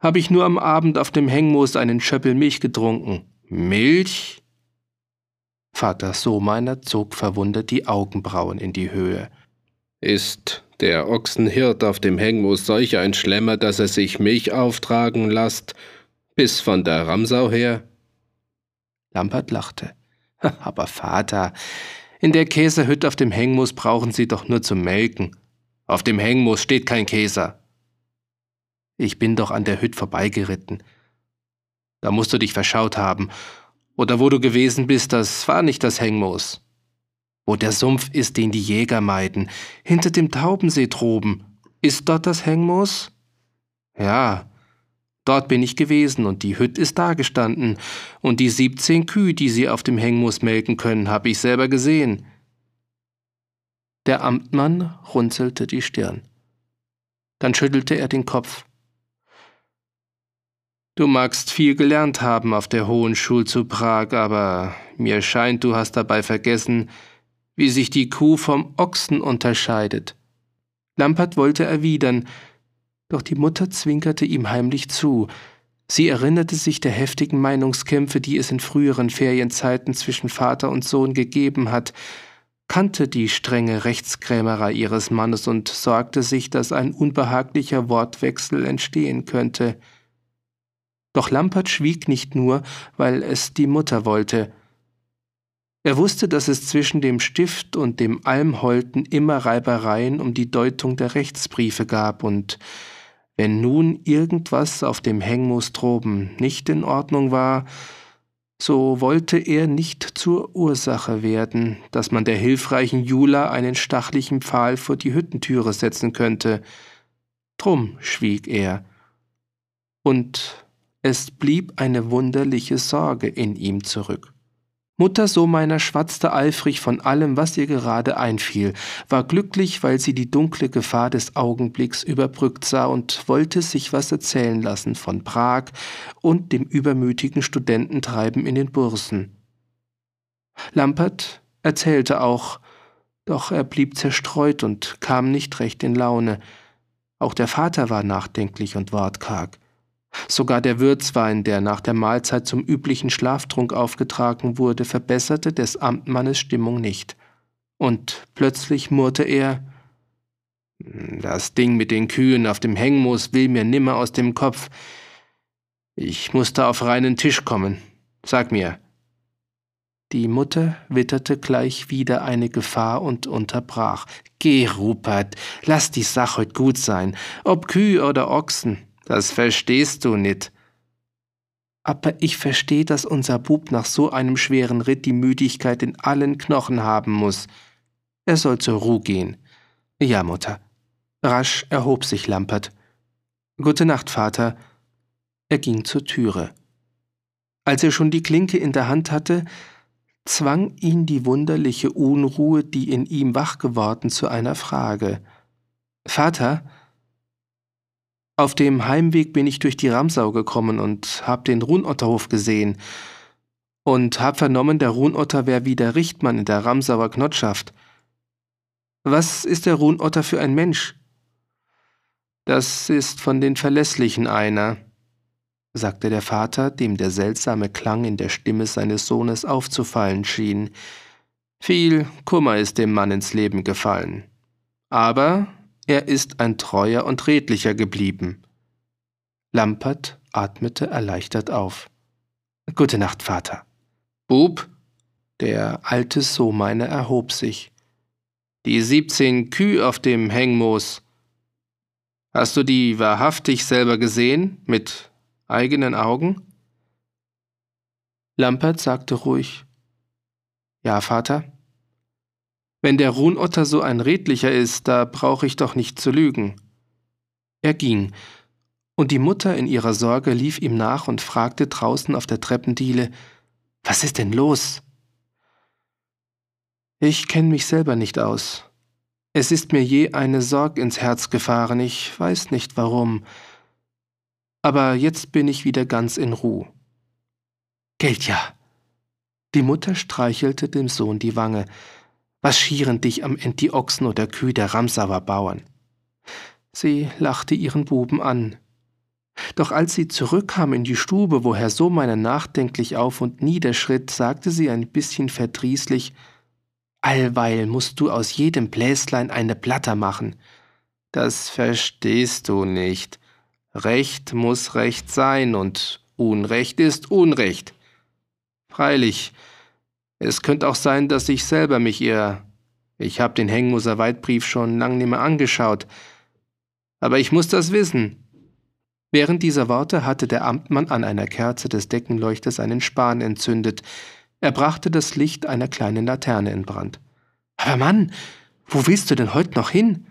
habe ich nur am Abend auf dem Hengmoos einen Schöppel Milch getrunken. Milch? Vater Sohmeiner zog verwundert die Augenbrauen in die Höhe. Ist der Ochsenhirt auf dem Hengmoos solch ein Schlemmer, dass er sich Milch auftragen lasst, bis von der Ramsau her? Lampert lachte. Aber Vater, in der Käserhütte auf dem Hengmoos brauchen Sie doch nur zum Melken. Auf dem Hengmoos steht kein Käser. Ich bin doch an der Hütte vorbeigeritten. Da musst du dich verschaut haben. Oder wo du gewesen bist, das war nicht das Hengmoos. Wo der Sumpf ist, den die Jäger meiden, hinter dem Taubensee droben. Ist dort das Hengmoos? Ja, dort bin ich gewesen und die Hütte ist dagestanden. Und die siebzehn Kühe, die sie auf dem Hengmoos melken können, habe ich selber gesehen. Der Amtmann runzelte die Stirn. Dann schüttelte er den Kopf. Du magst viel gelernt haben auf der Hohen Schule zu Prag, aber mir scheint, du hast dabei vergessen, wie sich die Kuh vom Ochsen unterscheidet. Lampert wollte erwidern, doch die Mutter zwinkerte ihm heimlich zu. Sie erinnerte sich der heftigen Meinungskämpfe, die es in früheren Ferienzeiten zwischen Vater und Sohn gegeben hat, kannte die strenge Rechtskrämerei ihres Mannes und sorgte sich, dass ein unbehaglicher Wortwechsel entstehen könnte. Doch Lampert schwieg nicht nur, weil es die Mutter wollte. Er wusste, dass es zwischen dem Stift und dem Almholten immer Reibereien um die Deutung der Rechtsbriefe gab, und wenn nun irgendwas auf dem Hengmus droben nicht in Ordnung war, so wollte er nicht zur Ursache werden, dass man der hilfreichen Jula einen stachlichen Pfahl vor die Hüttentüre setzen könnte. Drum schwieg er. Und es blieb eine wunderliche Sorge in ihm zurück. Mutter Sohmeiner schwatzte eifrig von allem, was ihr gerade einfiel, war glücklich, weil sie die dunkle Gefahr des Augenblicks überbrückt sah und wollte sich was erzählen lassen von Prag und dem übermütigen Studententreiben in den Bursen. Lampert erzählte auch, doch er blieb zerstreut und kam nicht recht in Laune. Auch der Vater war nachdenklich und wortkarg. Sogar der Würzwein, der nach der Mahlzeit zum üblichen Schlaftrunk aufgetragen wurde, verbesserte des Amtmannes Stimmung nicht. Und plötzlich murrte er Das Ding mit den Kühen auf dem Hengmoos will mir nimmer aus dem Kopf. Ich musste auf reinen Tisch kommen. Sag mir. Die Mutter witterte gleich wieder eine Gefahr und unterbrach. Geh, Rupert, lass die Sache heut gut sein, ob Kühe oder Ochsen. Das verstehst du nit. Aber ich versteh, dass unser Bub nach so einem schweren Ritt die Müdigkeit in allen Knochen haben muss. Er soll zur Ruhe gehen. Ja, Mutter. Rasch erhob sich Lampert. Gute Nacht, Vater. Er ging zur Türe. Als er schon die Klinke in der Hand hatte, zwang ihn die wunderliche Unruhe, die in ihm wach geworden, zu einer Frage. Vater, Auf dem Heimweg bin ich durch die Ramsau gekommen und hab den Runotterhof gesehen und hab vernommen, der Runotter wär wie der Richtmann in der Ramsauer Knotschaft. Was ist der Runotter für ein Mensch? Das ist von den Verlässlichen einer, sagte der Vater, dem der seltsame Klang in der Stimme seines Sohnes aufzufallen schien. Viel Kummer ist dem Mann ins Leben gefallen. Aber er ist ein treuer und redlicher geblieben. Lampert atmete erleichtert auf. Gute Nacht, Vater. Bub, der alte Sohmeiner erhob sich. Die siebzehn Kühe auf dem Hängmoos. Hast du die wahrhaftig selber gesehen, mit eigenen Augen? Lampert sagte ruhig, Ja, Vater. Wenn der Ruhnotter so ein redlicher ist, da brauche ich doch nicht zu lügen. Er ging, und die Mutter in ihrer Sorge lief ihm nach und fragte draußen auf der Treppendiele, Was ist denn los? Ich kenne mich selber nicht aus. Es ist mir je eine Sorg ins Herz gefahren, ich weiß nicht warum. Aber jetzt bin ich wieder ganz in Ruh. Geld ja. Die Mutter streichelte dem Sohn die Wange. Was schieren dich am End die Ochsen oder Kühe der Ramsauer Bauern? Sie lachte ihren Buben an. Doch als sie zurückkam in die Stube, wo Herr Sohmeiner nachdenklich auf und niederschritt, sagte sie ein bisschen verdrießlich, Allweil musst du aus jedem Bläslein eine Platter machen. Das verstehst du nicht. Recht muss Recht sein und Unrecht ist Unrecht. Freilich, es könnte auch sein, dass ich selber mich irre. Ich hab den Hengmuser Weidbrief schon lang nimmer angeschaut. Aber ich muss das wissen. Während dieser Worte hatte der Amtmann an einer Kerze des Deckenleuchters einen Span entzündet. Er brachte das Licht einer kleinen Laterne in Brand. Aber Mann, wo willst du denn heute noch hin?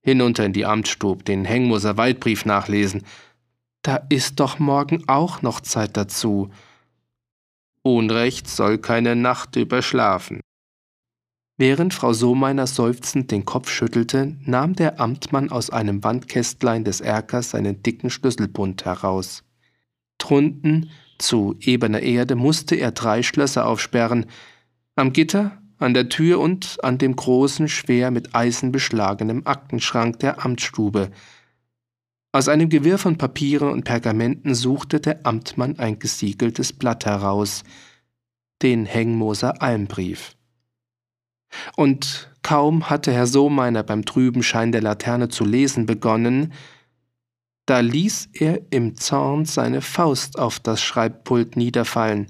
Hinunter in die Amtsstub, den Hengmuser Waldbrief nachlesen. Da ist doch morgen auch noch Zeit dazu. Unrecht soll keine Nacht überschlafen. Während Frau Sohmeiner seufzend den Kopf schüttelte, nahm der Amtmann aus einem Wandkästlein des Erkers seinen dicken Schlüsselbund heraus. Drunten, zu ebener Erde, musste er drei Schlösser aufsperren, am Gitter, an der Tür und an dem großen, schwer mit Eisen beschlagenen Aktenschrank der Amtsstube, aus einem Gewirr von Papieren und Pergamenten suchte der Amtmann ein gesiegeltes Blatt heraus, den Hengmoser Almbrief. Und kaum hatte Herr Sohmeiner beim trüben Schein der Laterne zu lesen begonnen, da ließ er im Zorn seine Faust auf das Schreibpult niederfallen.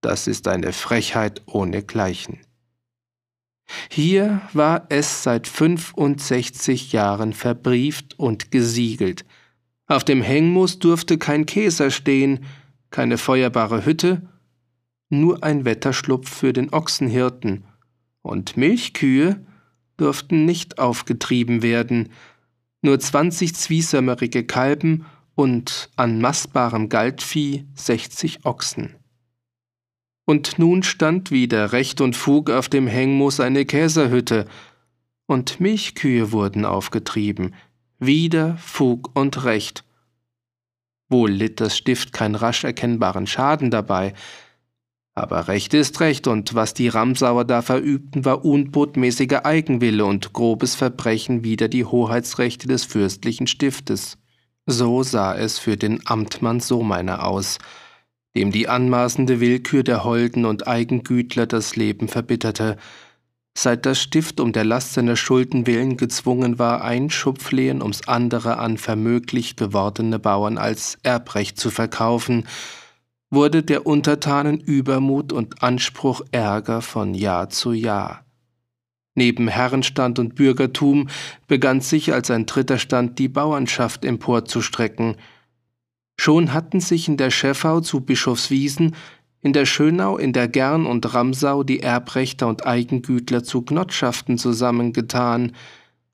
Das ist eine Frechheit ohnegleichen. Hier war es seit 65 Jahren verbrieft und gesiegelt. Auf dem Hängmus durfte kein Käser stehen, keine feuerbare Hütte, nur ein Wetterschlupf für den Ochsenhirten, und Milchkühe durften nicht aufgetrieben werden, nur zwanzig zwiesömmerige Kalben und an mastbarem Galtvieh sechzig Ochsen. Und nun stand wieder Recht und Fug auf dem Hengmoos eine Käserhütte, und Milchkühe wurden aufgetrieben, wieder Fug und Recht. Wohl litt das Stift keinen rasch erkennbaren Schaden dabei, aber Recht ist Recht, und was die Ramsauer da verübten, war unbotmäßiger Eigenwille und grobes Verbrechen wider die Hoheitsrechte des fürstlichen Stiftes. So sah es für den Amtmann Sohmeiner aus, dem die anmaßende Willkür der Holden und Eigengütler das Leben verbitterte, seit das Stift um der Last seiner Schulden willen gezwungen war, ein Schupflehen ums andere an vermöglich gewordene Bauern als Erbrecht zu verkaufen, wurde der Untertanen Übermut und Anspruch Ärger von Jahr zu Jahr. Neben Herrenstand und Bürgertum begann sich als ein dritter Stand die Bauernschaft emporzustrecken, Schon hatten sich in der Schäffau zu Bischofswiesen, in der Schönau, in der Gern und Ramsau die Erbrechter und Eigengütler zu Gnotschaften zusammengetan,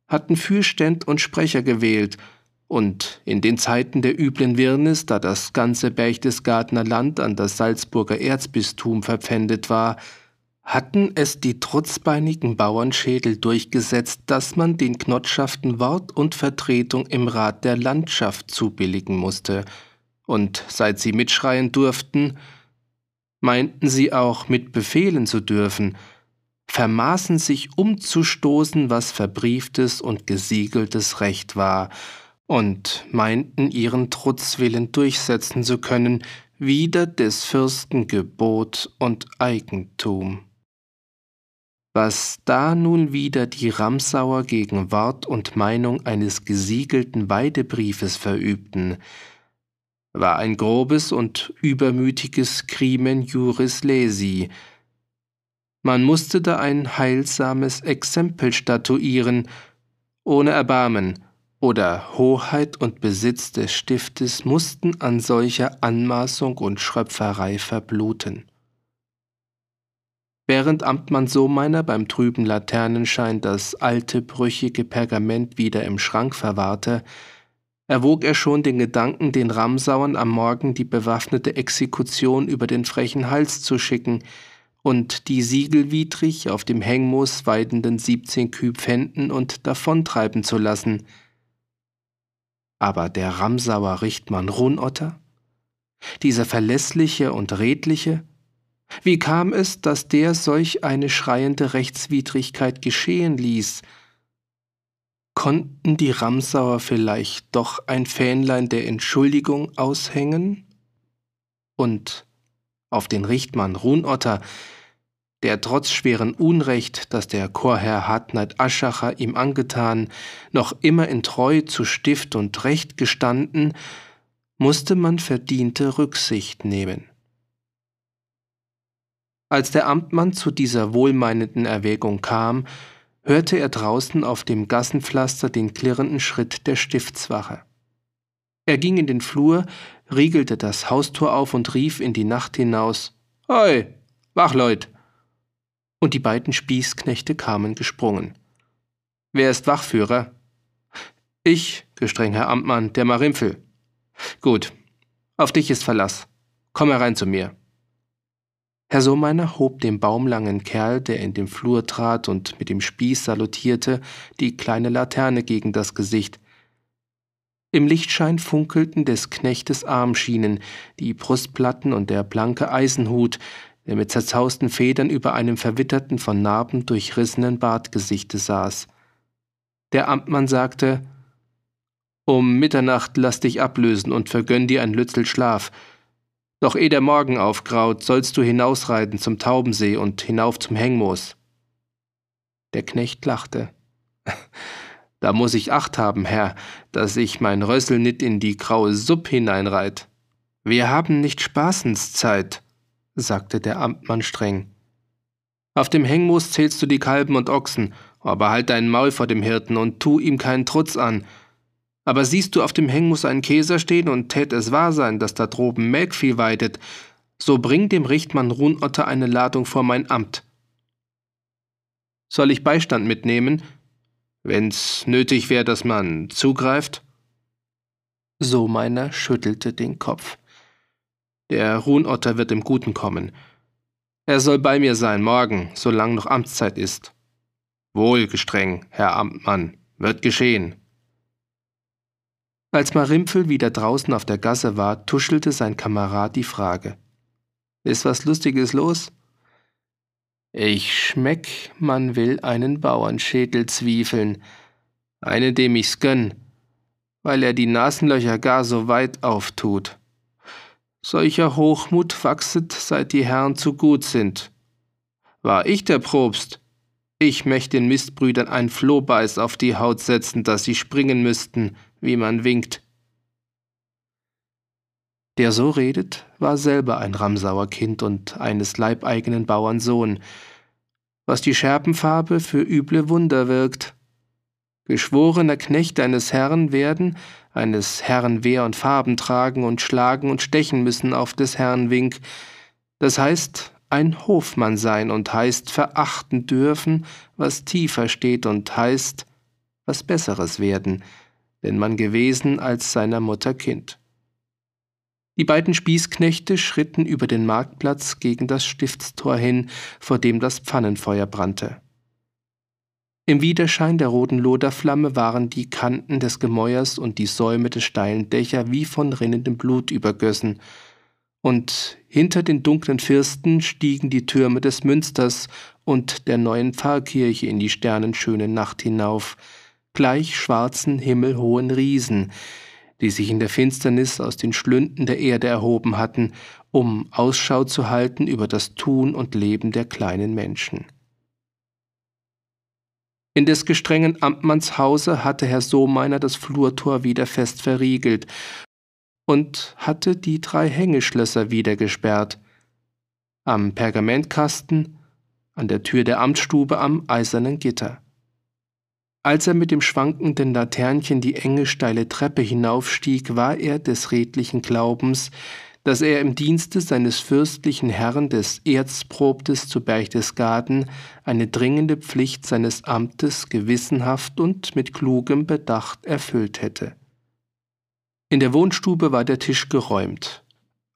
hatten Fürständ und Sprecher gewählt, und in den Zeiten der üblen Wirrnis, da das ganze Berchtesgadener Land an das Salzburger Erzbistum verpfändet war, hatten es die trutzbeinigen Bauernschädel durchgesetzt, dass man den Knotschaften Wort und Vertretung im Rat der Landschaft zubilligen musste, und seit sie mitschreien durften, meinten sie auch mit befehlen zu dürfen, vermaßen sich umzustoßen, was verbrieftes und gesiegeltes Recht war, und meinten ihren Trutzwillen durchsetzen zu können, wider des Fürsten Gebot und Eigentum. Was da nun wieder die Ramsauer gegen Wort und Meinung eines gesiegelten Weidebriefes verübten, war ein grobes und übermütiges Crimen juris lesi. Man musste da ein heilsames Exempel statuieren, ohne Erbarmen, oder Hoheit und Besitz des Stiftes mussten an solcher Anmaßung und Schröpferei verbluten. Während Amtmann Sohmeiner beim trüben Laternenschein das alte, brüchige Pergament wieder im Schrank verwahrte, erwog er schon den Gedanken, den Ramsauern am Morgen die bewaffnete Exekution über den frechen Hals zu schicken und die siegelwidrig auf dem Hängmoos weidenden siebzehn Küb pfänden und davontreiben zu lassen. Aber der Ramsauer Richtmann Runotter? Dieser verlässliche und redliche, wie kam es, dass der solch eine schreiende Rechtswidrigkeit geschehen ließ? Konnten die Ramsauer vielleicht doch ein Fähnlein der Entschuldigung aushängen? Und auf den Richtmann Runotter, der trotz schweren Unrecht, das der Chorherr Hartneid Aschacher ihm angetan, noch immer in Treu zu Stift und Recht gestanden, musste man verdiente Rücksicht nehmen. Als der Amtmann zu dieser wohlmeinenden Erwägung kam, hörte er draußen auf dem Gassenpflaster den klirrenden Schritt der Stiftswache. Er ging in den Flur, riegelte das Haustor auf und rief in die Nacht hinaus Hoi, Wachleut! Und die beiden Spießknechte kamen gesprungen. Wer ist Wachführer? Ich, gestreng Herr Amtmann, der Marimpfel. Gut, auf dich ist Verlass. Komm herein zu mir. Herr Sohmeiner hob dem baumlangen Kerl, der in den Flur trat und mit dem Spieß salutierte, die kleine Laterne gegen das Gesicht. Im Lichtschein funkelten des Knechtes Armschienen, die Brustplatten und der blanke Eisenhut, der mit zerzausten Federn über einem verwitterten, von Narben durchrissenen Bartgesichte saß. Der Amtmann sagte, Um Mitternacht lass dich ablösen und vergönn dir ein Lützel Schlaf, doch eh der Morgen aufgraut, sollst du hinausreiten zum Taubensee und hinauf zum Hängmoos. Der Knecht lachte. Da muss ich Acht haben, Herr, dass ich mein Rössel nit in die graue Supp hineinreit. Wir haben nicht Spaßenszeit, sagte der Amtmann streng. Auf dem Hängmoos zählst du die Kalben und Ochsen, aber halt dein Maul vor dem Hirten und tu ihm keinen Trutz an, aber siehst du auf dem Hengmus einen Käser stehen und tät es wahr sein, dass da droben Melkvieh weidet, so bring dem Richtmann Runotter eine Ladung vor mein Amt. Soll ich Beistand mitnehmen, wenn's nötig wär, dass man zugreift? So meiner schüttelte den Kopf. Der Runotter wird im Guten kommen. Er soll bei mir sein morgen, solang noch Amtszeit ist. Wohl, gestreng, Herr Amtmann, wird geschehen. Als Marimpfel wieder draußen auf der Gasse war, tuschelte sein Kamerad die Frage. Ist was Lustiges los? Ich schmeck, man will einen Bauernschädel zwiefeln, einen, dem ich's gönn, weil er die Nasenlöcher gar so weit auftut. Solcher Hochmut wachset, seit die Herren zu gut sind. War ich der Probst, ich möcht den Mistbrüdern ein Flohbeiß auf die Haut setzen, dass sie springen müssten, wie man winkt. Der so redet, war selber ein Ramsauer Kind und eines leibeigenen Bauern Sohn, was die Scherpenfarbe für üble Wunder wirkt. Geschworener Knecht eines Herrn werden, eines Herrn Wehr und Farben tragen und schlagen und stechen müssen auf des Herrn Wink, das heißt ein Hofmann sein und heißt verachten dürfen, was tiefer steht und heißt was Besseres werden, denn man gewesen als seiner Mutter Kind. Die beiden Spießknechte schritten über den Marktplatz gegen das Stiftstor hin, vor dem das Pfannenfeuer brannte. Im Widerschein der roten Loderflamme waren die Kanten des Gemäuers und die Säume des steilen Dächer wie von rinnendem Blut übergössen, und hinter den dunklen Firsten stiegen die Türme des Münsters und der neuen Pfarrkirche in die sternenschöne Nacht hinauf, gleich schwarzen himmelhohen Riesen, die sich in der Finsternis aus den Schlünden der Erde erhoben hatten, um Ausschau zu halten über das Tun und Leben der kleinen Menschen. In des gestrengen Amtmanns Hause hatte Herr Sohmeiner das Flurtor wieder fest verriegelt und hatte die drei Hängeschlösser wieder gesperrt. Am Pergamentkasten, an der Tür der Amtsstube am eisernen Gitter. Als er mit dem schwankenden Laternchen die enge steile Treppe hinaufstieg, war er des redlichen Glaubens, dass er im Dienste seines fürstlichen Herrn des Erzprobtes zu Berchtesgaden eine dringende Pflicht seines Amtes gewissenhaft und mit klugem Bedacht erfüllt hätte. In der Wohnstube war der Tisch geräumt.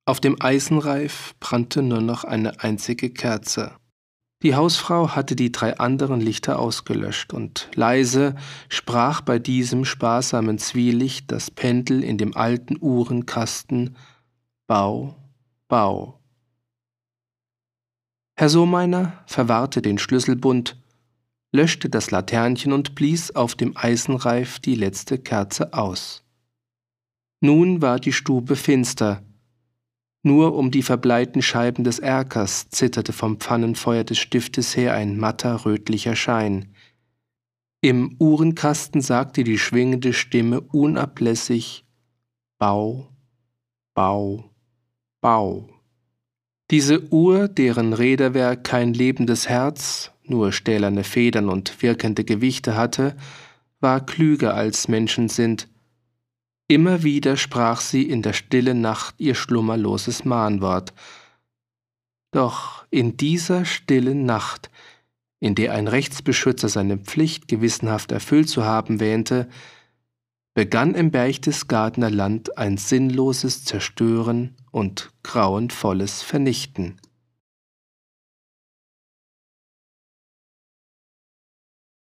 Auf dem Eisenreif brannte nur noch eine einzige Kerze. Die Hausfrau hatte die drei anderen Lichter ausgelöscht, und leise sprach bei diesem sparsamen Zwielicht das Pendel in dem alten Uhrenkasten Bau, Bau. Herr Sohmeiner verwahrte den Schlüsselbund, löschte das Laternchen und blies auf dem Eisenreif die letzte Kerze aus. Nun war die Stube finster, nur um die verbleiten Scheiben des Erkers zitterte vom Pfannenfeuer des Stiftes her ein matter rötlicher Schein. Im Uhrenkasten sagte die schwingende Stimme unablässig Bau, Bau, Bau. Diese Uhr, deren Räderwerk kein lebendes Herz, nur stählerne Federn und wirkende Gewichte hatte, war klüger als Menschen sind, Immer wieder sprach sie in der stillen Nacht ihr schlummerloses Mahnwort. Doch in dieser stillen Nacht, in der ein Rechtsbeschützer seine Pflicht gewissenhaft erfüllt zu haben wähnte, begann im Berchtesgadener Land ein sinnloses Zerstören und grauenvolles Vernichten.